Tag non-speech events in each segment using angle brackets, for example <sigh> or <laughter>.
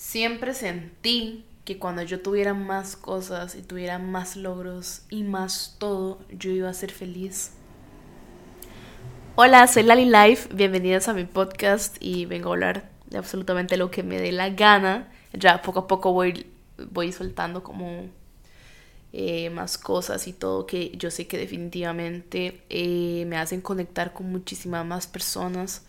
Siempre sentí que cuando yo tuviera más cosas y tuviera más logros y más todo, yo iba a ser feliz. Hola, soy Lali Life, bienvenidas a mi podcast y vengo a hablar de absolutamente lo que me dé la gana. Ya poco a poco voy, voy soltando como eh, más cosas y todo que yo sé que definitivamente eh, me hacen conectar con muchísimas más personas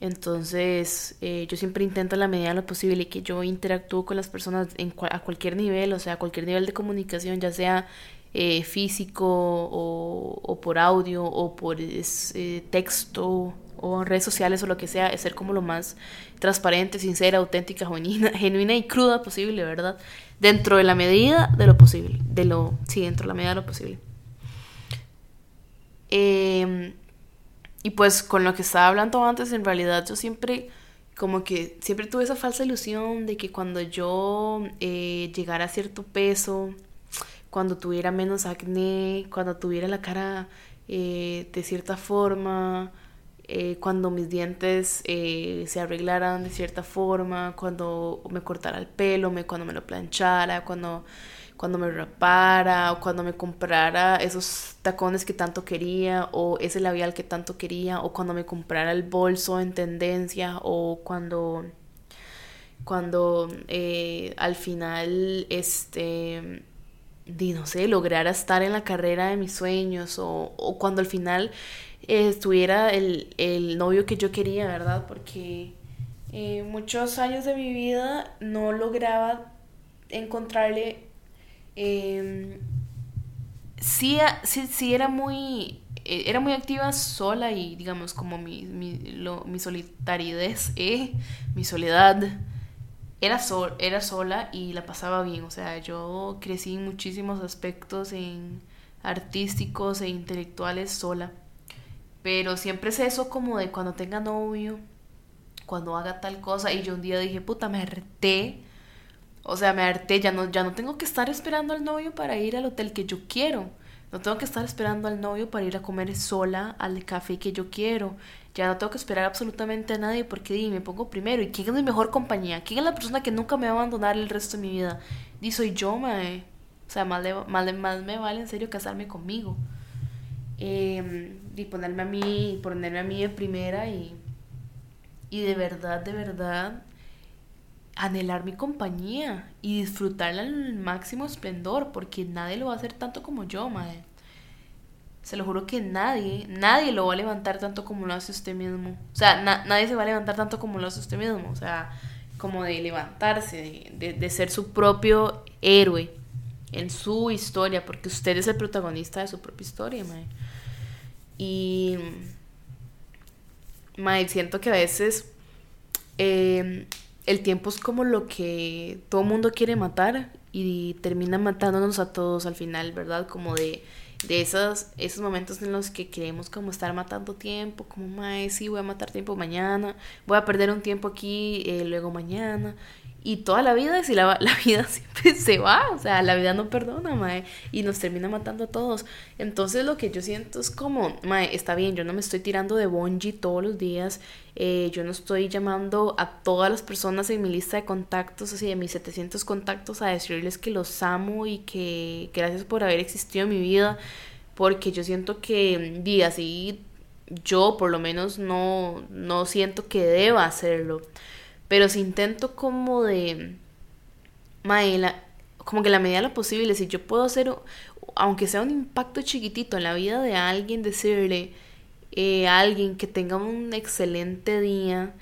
entonces, eh, yo siempre intento en la medida de lo posible que yo interactúo con las personas en a cualquier nivel, o sea, a cualquier nivel de comunicación, ya sea eh, físico o, por audio o por eh, texto o en redes sociales o lo que sea, es ser como lo más transparente, sincera, auténtica, genuina, <laughs> genuina y cruda posible, ¿verdad? Dentro de la medida de lo posible, de lo, sí, dentro de la medida de lo posible. Eh, y pues con lo que estaba hablando antes, en realidad yo siempre, como que siempre tuve esa falsa ilusión de que cuando yo eh, llegara a cierto peso, cuando tuviera menos acné, cuando tuviera la cara eh, de cierta forma, eh, cuando mis dientes se arreglaran de cierta forma, cuando me cortara el pelo, cuando me lo planchara, cuando cuando me rapara o cuando me comprara esos tacones que tanto quería o ese labial que tanto quería o cuando me comprara el bolso en tendencia o cuando cuando eh, al final este di no sé lograra estar en la carrera de mis sueños o, o cuando al final eh, estuviera el, el, novio que yo quería verdad porque eh, muchos años de mi vida no lograba encontrarle eh, sí, sí, era muy eh, era muy activa sola y digamos como mi, mi, mi solitariedad, eh, mi soledad, era, era sola y la pasaba bien, o sea, yo crecí en muchísimos aspectos en artísticos e intelectuales sola, pero siempre es eso como de cuando tenga novio, cuando haga tal cosa y yo un día dije, puta, me harté o sea, me harté, ya no, ya no tengo que estar esperando al novio para ir al hotel que yo quiero. No tengo que estar esperando al novio para ir a comer sola al café que yo quiero. Ya no tengo que esperar absolutamente a nadie porque di, me pongo primero. ¿Y quién es mi mejor compañía? ¿Quién es la persona que nunca me va a abandonar el resto de mi vida? Di, soy yo, mae. O sea, más, más, más me vale en serio casarme conmigo. Eh, y ponerme a mí, ponerme a mí de primera y, y de verdad, de verdad, anhelar mi compañía y disfrutarla al máximo esplendor, porque nadie lo va a hacer tanto como yo, madre. Se lo juro que nadie, nadie lo va a levantar tanto como lo hace usted mismo. O sea, nadie se va a levantar tanto como lo hace usted mismo. O sea, como de levantarse, de, ser su propio héroe en su historia, porque usted es el protagonista de su propia historia, madre. Y, madre, siento que a veces... Eh, el tiempo es como lo que todo mundo quiere matar y termina matándonos a todos al final, ¿verdad? Como de, de esos, esos momentos en los que queremos como estar matando tiempo, como, mae, sí, voy a matar tiempo mañana, voy a perder un tiempo aquí, eh, luego mañana, y toda la vida, si la, <laughs> la, vida siempre se va, o sea, la vida no perdona, mae, y nos termina matando a todos. Entonces lo que yo siento es como, mae, está bien, yo no me estoy tirando de bungee todos los días, eh, yo no estoy llamando a todas las personas en mi lista de contactos, así de mis 700 contactos, a decirles que los amo y que gracias por haber existido en mi vida, porque yo siento que, di, así, yo por lo menos no, no siento que deba hacerlo. Pero si intento como de... Mae, como que la medida de lo posible, si yo puedo hacer, aunque sea un impacto chiquitito en la vida de alguien, decirle eh, a alguien que tenga un excelente día,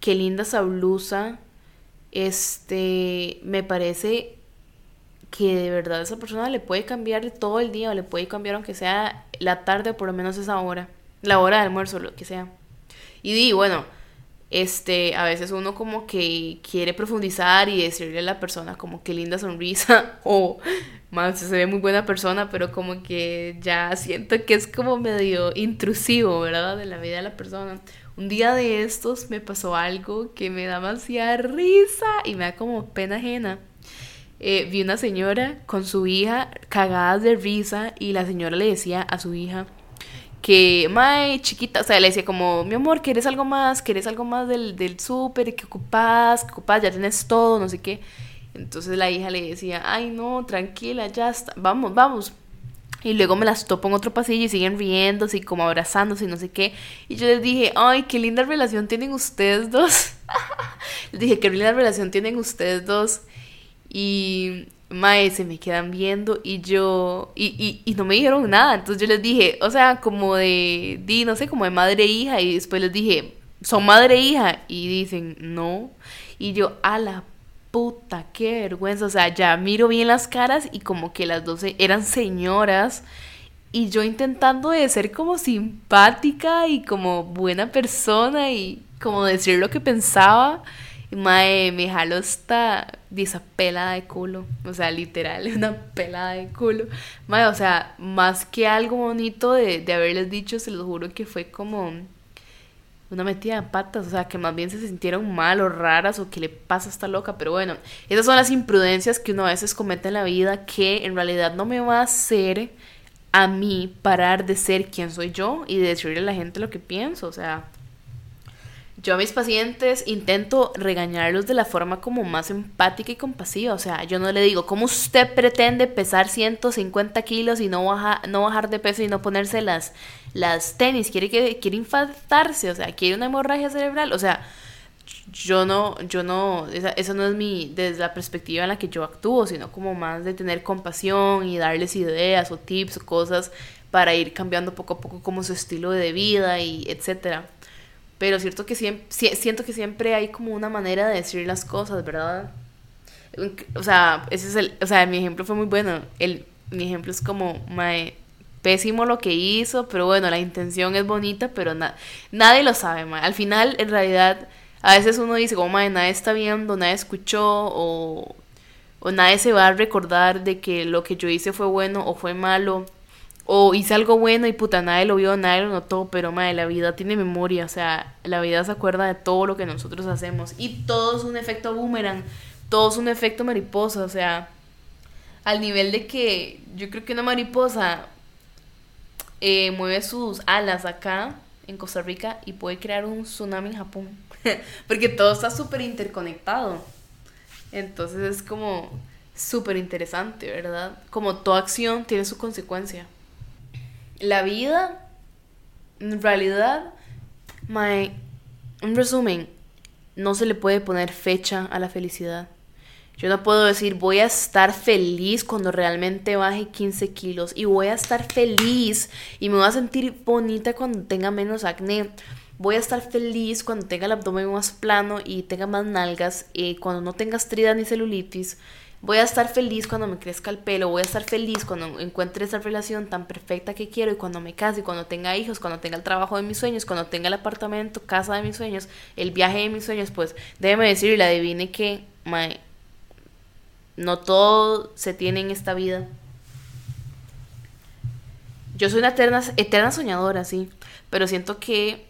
qué linda esa blusa, este, me parece que de verdad esa persona le puede cambiar todo el día o le puede cambiar aunque sea la tarde o por lo menos esa hora, la hora de almuerzo, lo que sea. Y di, bueno, este, a veces uno como que quiere profundizar y decirle a la persona como que linda sonrisa <laughs> o más se ve muy buena persona, pero como que ya siento que es como medio intrusivo, ¿verdad? De la vida de la persona. Un día de estos me pasó algo que me da demasiada risa y me da como pena ajena. Eh, vi una señora con su hija cagadas de risa y la señora le decía a su hija que, mae, chiquita, o sea, le decía como, mi amor, ¿quieres algo más? ¿Quieres algo más del, del súper? ¿Qué ocupas? ¿Qué ocupas? Ya tienes todo, no sé qué. Entonces la hija le decía, ay, no, tranquila, ya está, vamos, vamos. Y luego me las topo en otro pasillo y siguen riéndose y como abrazándose y no sé qué. Y yo les dije, ay, qué linda relación tienen ustedes dos. <laughs> les dije, qué linda relación tienen ustedes dos. Y mae, se me quedan viendo y yo, y, y, no me dijeron nada, entonces yo les dije, o sea, como de, di, no sé, como de madre e hija, y después les dije, son madre e hija, y dicen, no, y yo, a la puta, qué vergüenza, o sea, ya miro bien las caras y como que las dos eran señoras, y yo intentando de ser como simpática y como buena persona y como decir lo que pensaba, Mae, me jaló esta esa pelada de culo. O sea, literal, <laughs> una pelada de culo. Mae, o sea, más que algo bonito de, de haberles dicho, se los juro que fue como una metida de patas. O sea, que más bien se sintieron mal o raras o que le pasa a esta loca. Pero bueno, esas son las imprudencias que uno a veces comete en la vida que en realidad no me va a hacer a mí parar de ser quien soy yo y de decirle a la gente lo que pienso. O sea, yo a mis pacientes intento regañarlos de la forma como más empática y compasiva. O sea, yo no le digo, ¿cómo usted pretende pesar 150 kilos y no, baja, no bajar de peso y no ponerse las, las tenis? ¿Quiere, que, quiere infartarse? O sea, ¿quiere una hemorragia cerebral? O sea, yo no, yo no, esa, esa no es mi, desde la perspectiva en la que yo actúo, sino como más de tener compasión y darles ideas o tips o cosas para ir cambiando poco a poco como su estilo de vida y etcétera. Pero cierto que siempre, siento que siempre hay como una manera de decir las cosas, ¿verdad? O sea, ese es el, o sea, mi ejemplo fue muy bueno. El, mi ejemplo es como, mae, pésimo lo que hizo, pero bueno, la intención es bonita, pero nadie lo sabe, mae. Al final, en realidad, a veces uno dice, como, mae, nadie está viendo, nadie escuchó, o, o nadie se va a recordar de que lo que yo hice fue bueno o fue malo o hice algo bueno y puta, nadie lo vio, nadie lo notó, pero madre, la vida tiene memoria, o sea, la vida se acuerda de todo lo que nosotros hacemos. Y todo es un efecto boomerang, todo es un efecto mariposa, o sea, al nivel de que yo creo que una mariposa eh, mueve sus alas acá en Costa Rica y puede crear un tsunami en Japón. <laughs> Porque todo está súper interconectado. Entonces es como súper interesante, ¿verdad? Como toda acción tiene su consecuencia la vida, en realidad, my, en resumen, no se le puede poner fecha a la felicidad. Yo no puedo decir voy a estar feliz cuando realmente baje 15 kilos y voy a estar feliz y me voy a sentir bonita cuando tenga menos acné. Voy a estar feliz cuando tenga el abdomen más plano y tenga más nalgas, y eh, cuando no tenga estrida ni celulitis. Voy a estar feliz cuando me crezca el pelo, voy a estar feliz cuando encuentre esa relación tan perfecta que quiero y cuando me case, cuando tenga hijos, cuando tenga el trabajo de mis sueños, cuando tenga el apartamento, casa de mis sueños, el viaje de mis sueños, pues déjeme decir y la adivine que no todo se tiene en esta vida. Yo soy una eterna, eterna soñadora, sí, pero siento que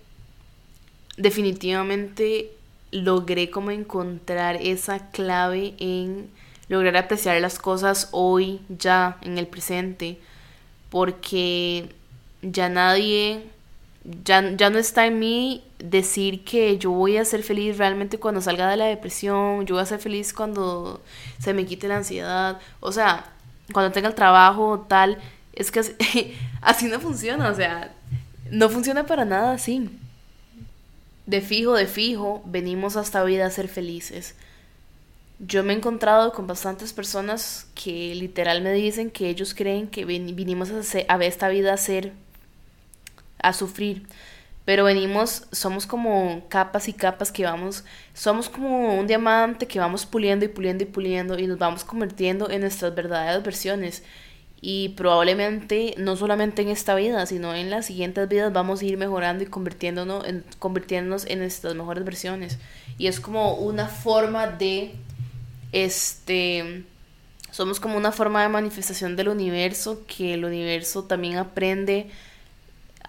definitivamente logré como encontrar esa clave en lograr apreciar las cosas hoy, ya, en el presente, porque ya nadie, ya, ya no está en mí decir que yo voy a ser feliz realmente cuando salga de la depresión, yo voy a ser feliz cuando se me quite la ansiedad, o sea, cuando tenga el trabajo tal, es que así, <laughs> así no funciona, o sea, no funciona para nada así. De fijo, de fijo, venimos a esta vida a ser felices yo me he encontrado con bastantes personas que literal me dicen que ellos creen que vinimos a, ver esta vida a ser, a sufrir. Pero venimos, somos como capas y capas que vamos, somos como un diamante que vamos puliendo y puliendo y puliendo y nos vamos convirtiendo en nuestras verdaderas versiones. Y probablemente no solamente en esta vida, sino en las siguientes vidas vamos a ir mejorando y convirtiéndonos en, convirtiéndonos en nuestras mejores versiones. Y es como una forma de este, somos como una forma de manifestación del universo, que el universo también aprende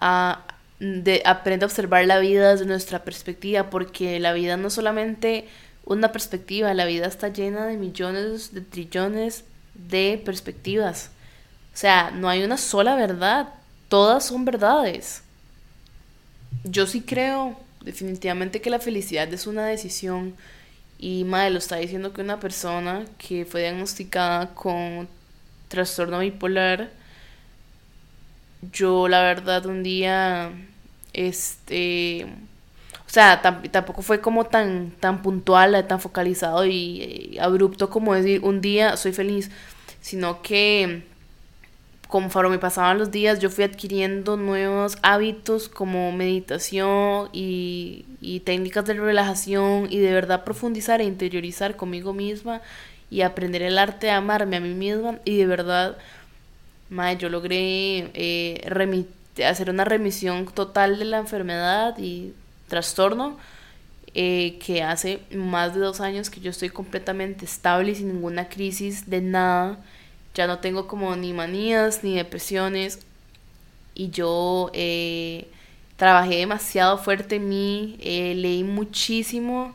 a, de, aprende a observar la vida desde nuestra perspectiva, porque la vida no es solamente una perspectiva, la vida está llena de millones, de trillones de perspectivas. O sea, no hay una sola verdad. todas son verdades. Yo sí creo definitivamente que la felicidad es una decisión y madre lo está diciendo que una persona que fue diagnosticada con trastorno bipolar yo la verdad un día este o sea tampoco fue como tan tan puntual tan focalizado y abrupto como decir un día soy feliz sino que conforme me pasaban los días, yo fui adquiriendo nuevos hábitos como meditación y, técnicas de relajación y de verdad profundizar e interiorizar conmigo misma y aprender el arte de amarme a mí misma. Y de verdad, madre, yo logré eh, hacer una remisión total de la enfermedad y trastorno eh, que hace más de dos años que yo estoy completamente estable y sin ninguna crisis de nada ya no tengo como ni manías ni depresiones y yo eh, trabajé demasiado fuerte en mí, eh, leí muchísimo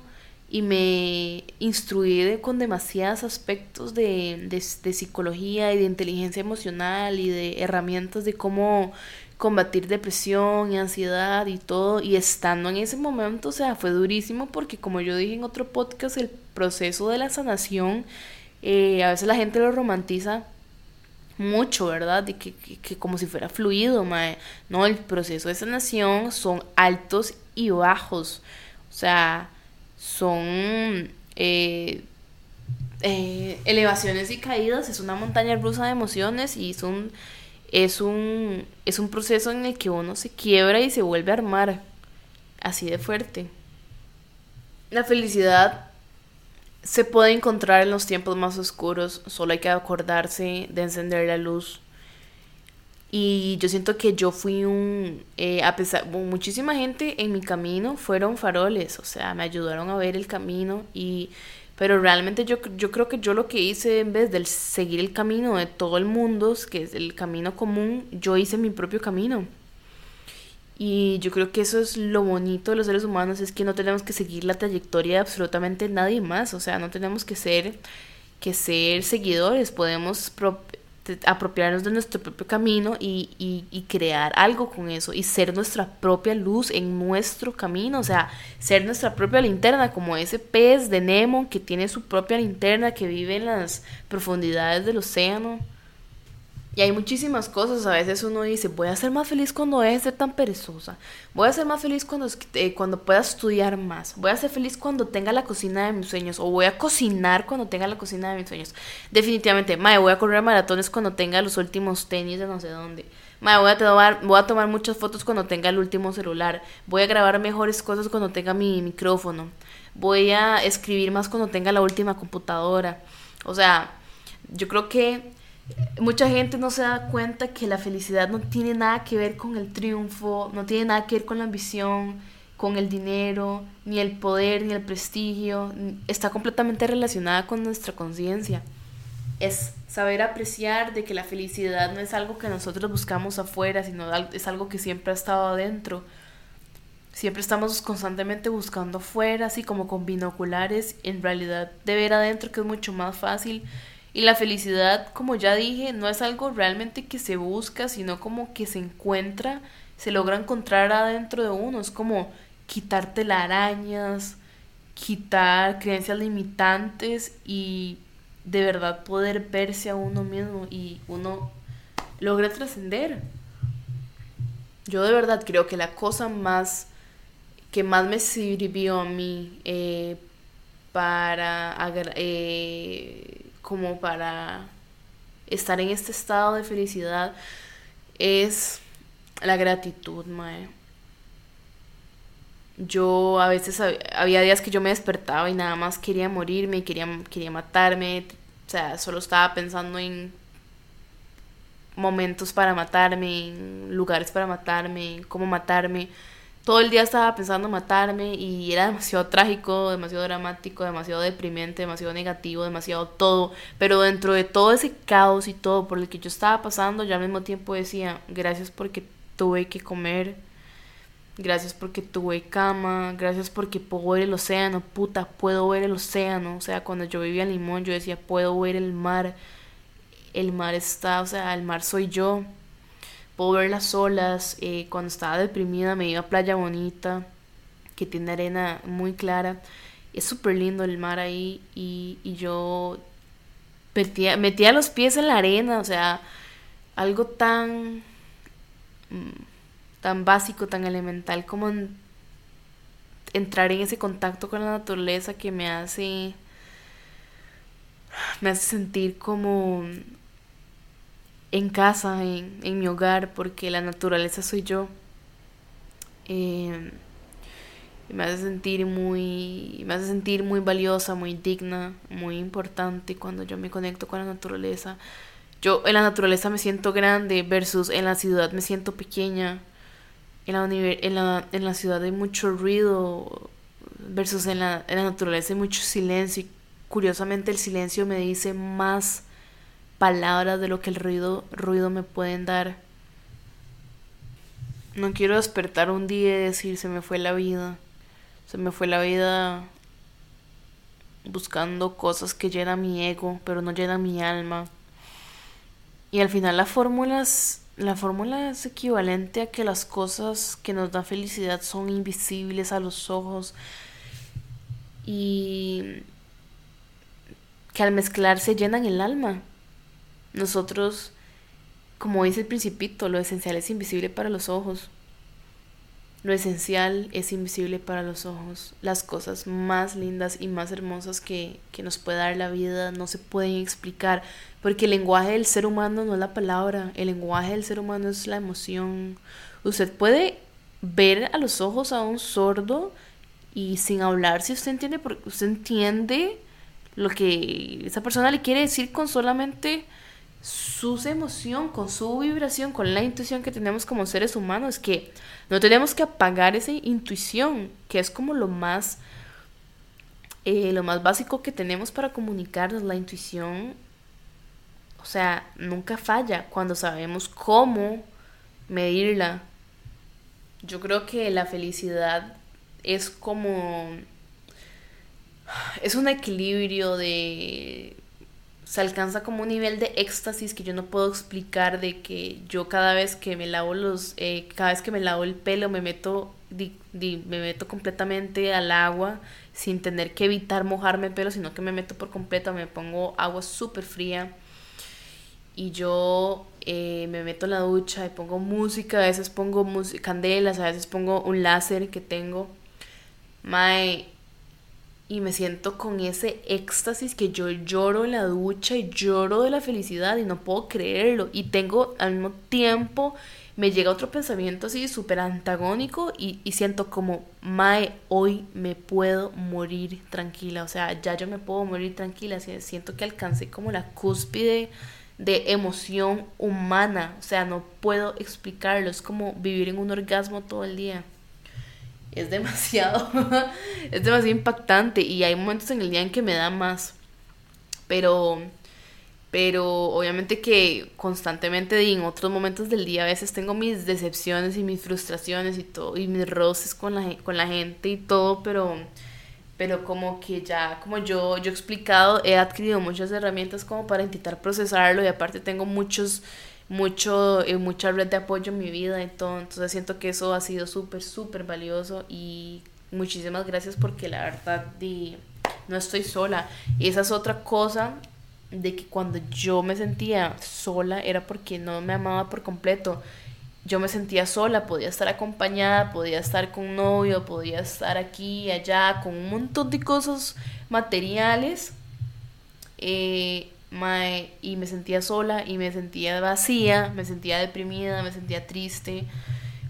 y me instruí con demasiados aspectos de, de, psicología y de inteligencia emocional y de herramientas de cómo combatir depresión y ansiedad y todo. Y estando en ese momento, o sea, fue durísimo porque como yo dije en otro podcast, el proceso de la sanación a veces la gente lo romantiza mucho, ¿verdad? De que, como si fuera fluido, mae. No, el proceso de sanación son altos y bajos. O sea, son eh, eh, elevaciones y caídas. Es una montaña rusa de emociones y son, es, un, es un proceso en el que uno se quiebra y se vuelve a armar. Así de fuerte. La felicidad se puede encontrar en los tiempos más oscuros, solo hay que acordarse de encender la luz. Y yo siento que yo fui un, eh, a pesar, muchísima gente en mi camino fueron faroles, o sea, me ayudaron a ver el camino y, pero realmente yo, yo creo que yo lo que hice en vez de seguir el camino de todo el mundo, que es el camino común, yo hice mi propio camino. Y yo creo que eso es lo bonito de los seres humanos, es que no tenemos que seguir la trayectoria de absolutamente nadie más, o sea, no tenemos que ser, que ser seguidores, podemos apropiarnos de nuestro propio camino y, y, y, crear algo con eso y ser nuestra propia luz en nuestro camino, o sea, ser nuestra propia linterna, como ese pez de Nemo que tiene su propia linterna, que vive en las profundidades del océano. Y hay muchísimas cosas, a veces uno dice, voy a ser más feliz cuando deje de ser tan perezosa, voy a ser más feliz cuando, eh, cuando pueda estudiar más, voy a ser feliz cuando tenga la cocina de mis sueños, o voy a cocinar cuando tenga la cocina de mis sueños. Definitivamente, mae, voy a correr maratones cuando tenga los últimos tenis de no sé dónde. Mae, voy a, tomar, voy a tomar muchas fotos cuando tenga el último celular, voy a grabar mejores cosas cuando tenga mi micrófono, voy a escribir más cuando tenga la última computadora. O sea, yo creo que mucha gente no se da cuenta que la felicidad no tiene nada que ver con el triunfo, no tiene nada que ver con la ambición, con el dinero, ni el poder, ni el prestigio. Está completamente relacionada con nuestra conciencia. Es saber apreciar de que la felicidad no es algo que nosotros buscamos afuera, sino es algo que siempre ha estado adentro. Siempre estamos constantemente buscando afuera, así como con binoculares, en realidad de ver adentro que es mucho más fácil y la felicidad, como ya dije, no es algo realmente que se busca, sino como que se encuentra, se logra encontrar adentro de uno. Es como quitarte las arañas, quitar creencias limitantes y de verdad poder verse a uno mismo y uno logra trascender. Yo de verdad creo que la cosa más que más me sirvió a mí eh, para eh, como para estar en este estado de felicidad es la gratitud, mae. Yo a veces había días que yo me despertaba y nada más quería morirme quería, quería matarme. O sea, solo estaba pensando en momentos para matarme, en lugares para matarme, cómo matarme todo el día estaba pensando matarme y era demasiado <laughs> trágico, demasiado dramático, demasiado deprimente, demasiado negativo, demasiado todo. Pero dentro de todo ese caos y todo por el que yo estaba pasando, yo al mismo tiempo decía, gracias porque tuve que comer, gracias porque tuve cama, gracias porque puedo ver el océano, puta, puedo ver el océano. O sea, cuando yo vivía en Limón, yo decía, puedo ver el mar. El mar está, o sea, el mar soy yo puedo ver las olas, eh, cuando estaba deprimida me iba a Playa Bonita, que tiene arena muy clara, es súper lindo el mar ahí y, y yo metía, metía los pies en la arena, o sea, algo tan, mm, tan básico, tan elemental como entrar en ese contacto con la naturaleza que me hace, me hace sentir como en casa, en, en mi hogar, porque la naturaleza soy yo. Eh, me hace sentir muy me hace sentir muy valiosa muy digna muy importante cuando yo me conecto con la naturaleza yo en la naturaleza me siento grande versus en la ciudad me siento pequeña en la, en la, en la ciudad hay mucho ruido versus en la, en la naturaleza hay mucho silencio y curiosamente el silencio me dice más palabras de lo que el ruido ruido me pueden dar no quiero despertar un día y decir se me fue la vida se me fue la vida buscando cosas que llenan mi ego, pero no llenan mi alma. Y al final la fórmula es, la fórmula es equivalente a que las cosas que nos dan felicidad son invisibles a los ojos y que al mezclarse llenan el alma. Nosotros, como dice el principito, lo esencial es invisible para los ojos. Lo esencial es invisible para los ojos. Las cosas más lindas y más hermosas que, nos puede dar la vida no se pueden explicar, porque el lenguaje del ser humano no es la palabra, el lenguaje del ser humano es la emoción. Usted puede ver a los ojos a un sordo y sin hablar, si usted entiende, porque usted entiende lo que esa persona le quiere decir con solamente su emoción, con su vibración, con la intuición que tenemos como seres humanos, que no tenemos que apagar esa intuición, que es como lo más, eh, lo más básico que tenemos para comunicarnos, la intuición, o sea, nunca falla cuando sabemos cómo medirla. Yo creo que la felicidad es como, es un equilibrio de se alcanza como un nivel de éxtasis que yo no puedo explicar de que yo cada vez que me lavo los eh, cada vez que me lavo el pelo me meto me meto completamente al agua sin tener que evitar mojarme el pelo sino que me meto por completo me pongo agua súper fría y yo eh, me meto en la ducha y pongo música a veces pongo candelas a veces pongo un láser que tengo. My y me siento con ese éxtasis que yo lloro en la ducha y lloro de la felicidad y no puedo creerlo. Y tengo al mismo tiempo, me llega otro pensamiento así súper antagónico y, y, siento como, Mae, hoy me puedo morir tranquila. O sea, ya yo me puedo morir tranquila. Siento que alcancé como la cúspide de emoción humana. O sea, no puedo explicarlo. Es como vivir en un orgasmo todo el día es demasiado, <laughs> es demasiado impactante y hay momentos en el día en que me da más. Pero, pero obviamente que constantemente y en otros momentos del día a veces tengo mis decepciones y mis frustraciones y todo, y mis roces con la, con la gente y todo, pero, pero como que ya, como yo, yo he explicado, he adquirido muchas herramientas como para intentar procesarlo y aparte tengo muchos mucho, eh, mucha red de apoyo en mi vida. Entonces siento que eso ha sido súper, súper valioso y muchísimas gracias porque la verdad di, no estoy sola. Y esa es otra cosa de que cuando yo me sentía sola era porque no me amaba por completo. Yo me sentía sola, podía estar acompañada, podía estar con un novio, podía estar aquí allá, con un montón de cosas materiales. Eh, y me sentía sola y me sentía vacía, me sentía deprimida, me sentía triste.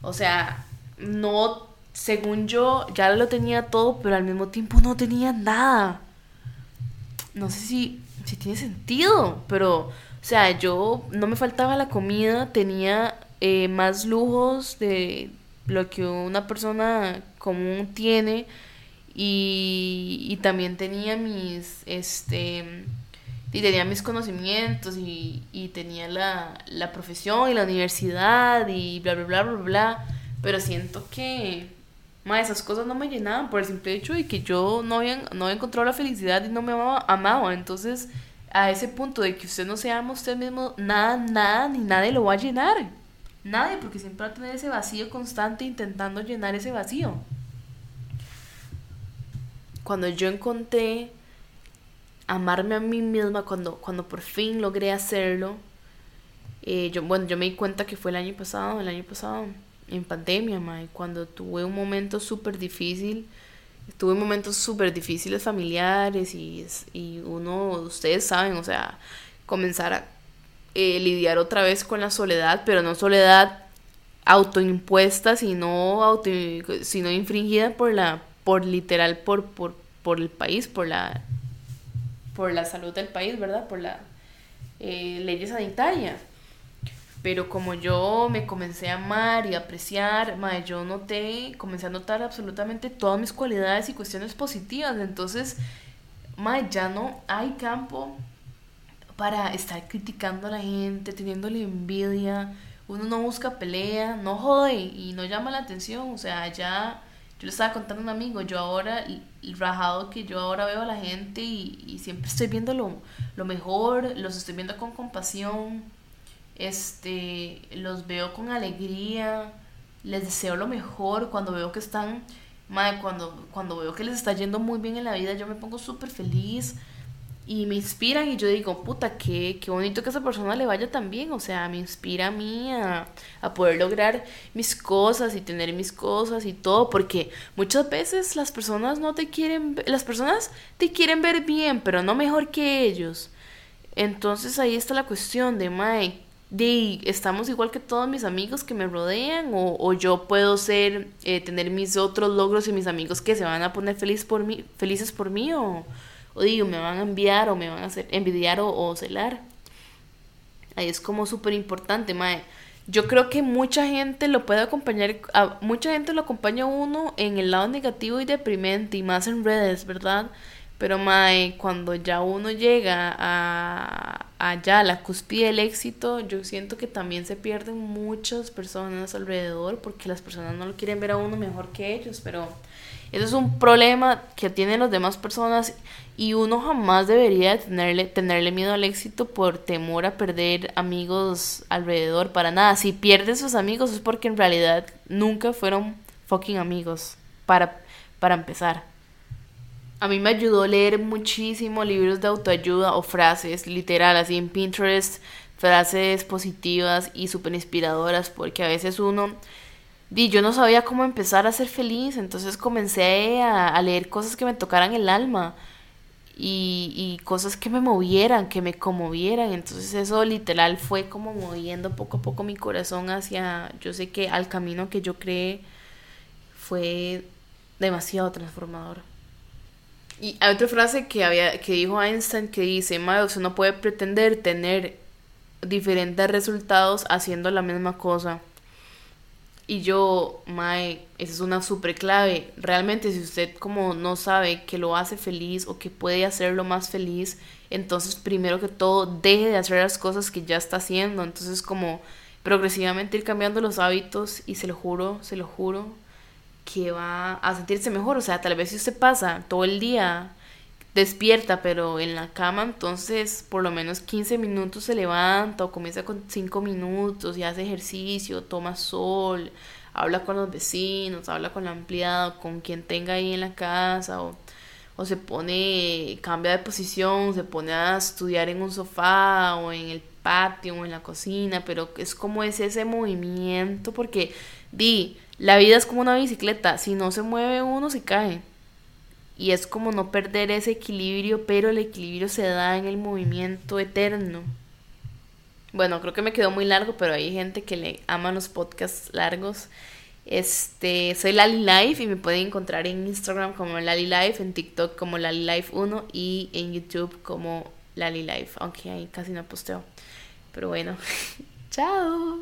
O sea, no, según yo, ya lo tenía todo, pero al mismo tiempo no tenía nada. No sé si, si tiene sentido, pero, o sea, yo no me faltaba la comida, tenía eh, más lujos de lo que una persona común tiene y, y también tenía mis, este, y tenía mis conocimientos y, y tenía la, la, profesión y la universidad y bla, bla, bla, bla, bla. Pero siento que ma, esas cosas no me llenaban por el simple hecho de que yo no había, no había encontrado la felicidad y no me amaba, amaba. Entonces, a ese punto de que usted no se ama usted mismo, nada, nada, ni nadie lo va a llenar. Nadie, porque siempre va a tener ese vacío constante intentando llenar ese vacío. Cuando yo encontré amarme a mí misma, cuando, cuando por fin logré hacerlo, eh, yo, bueno, yo me di cuenta que fue el año pasado, el año pasado, en pandemia, cuando tuve un momento súper difícil, tuve momentos súper difíciles familiares y, y uno, ustedes saben, o sea, comenzar a eh, lidiar otra vez con la soledad, pero no soledad autoimpuesta, sino, auto, sino infringida por la, por literal, por, por, por el país, por la, por la salud del país, ¿verdad? Por las eh, leyes sanitarias. Pero como yo me comencé a amar y apreciar, madre, yo noté, comencé a notar absolutamente todas mis cualidades y cuestiones positivas. Entonces, madre, ya no hay campo para estar criticando a la gente, teniéndole envidia. Uno no busca pelea, no jode y no llama la atención. O sea, ya yo le estaba contando a un amigo, yo ahora, el rajado que yo ahora veo a la gente y, siempre estoy viendo lo, lo mejor, los estoy viendo con compasión este, los veo con alegría, les deseo lo mejor, cuando veo que están, madre, cuando, cuando veo que les está yendo muy bien en la vida, yo me pongo súper feliz y me inspiran y yo digo, puta, qué, qué bonito que esa persona le vaya tan bien, o sea, me inspira a mí a, a poder lograr mis cosas y tener mis cosas y todo, porque muchas veces las personas no te quieren, las personas te quieren ver bien, pero no mejor que ellos. Entonces ahí está la cuestión de, Mike, de estamos igual que todos mis amigos que me rodean o, o yo puedo ser eh, tener mis otros logros y mis amigos que se van a poner feliz por mí, felices por mí o, digo me van a enviar o me van a hacer envidiar o, celar. Ahí es como súper importante mae. Yo creo que mucha gente lo puede acompañar a, mucha gente lo acompaña a uno en el lado negativo y deprimente y más en redes verdad pero mae, cuando ya uno llega a allá a la cúspide del éxito, yo siento que también se pierden muchas personas alrededor porque las personas no lo quieren ver a uno mejor que ellos, pero eso es un problema que tienen las demás personas y uno jamás debería tenerle, tenerle miedo al éxito por temor a perder amigos alrededor, para nada. Si pierdes sus amigos es porque en realidad nunca fueron fucking amigos, para, para empezar. A mí me ayudó leer muchísimo libros de autoayuda o frases, literal, así en Pinterest, frases positivas y súper inspiradoras, porque a veces uno, di, yo no sabía cómo empezar a ser feliz, entonces comencé a, leer cosas que me tocaran el alma y, y cosas que me movieran, que me conmovieran, entonces eso literal fue como moviendo poco a poco mi corazón hacia, yo sé que al camino que yo creé fue demasiado transformador. Y hay otra frase que, había, que dijo Einstein que dice, usted no puede pretender tener diferentes resultados haciendo la misma cosa. Y yo, Mae, esa es una super clave. Realmente si usted como no sabe que lo hace feliz o que puede hacerlo más feliz, entonces primero que todo deje de hacer las cosas que ya está haciendo. Entonces como progresivamente ir cambiando los hábitos y se lo juro, se lo juro que va a sentirse mejor. O sea, tal vez si usted pasa todo el día despierta, pero en la cama, entonces por lo menos 15 minutos se levanta o comienza con 5 minutos y hace ejercicio, toma sol, habla con los vecinos, habla con la empleada, con quien tenga ahí en la casa o, o se pone, cambia de posición, se pone a estudiar en un sofá o en el patio o en la cocina, pero es como es ese movimiento porque di, la vida es como una bicicleta, si no se mueve uno se cae. Y es como no perder ese equilibrio, pero el equilibrio se da en el movimiento eterno. Bueno, creo que me quedó muy largo, pero hay gente que le ama los podcasts largos. Este, soy Lali Life y me pueden encontrar en Instagram como Lali Life, en TikTok como Lali Life 1 y en YouTube como Lali Life, aunque ahí casi no posteo. Pero bueno, <laughs> chao.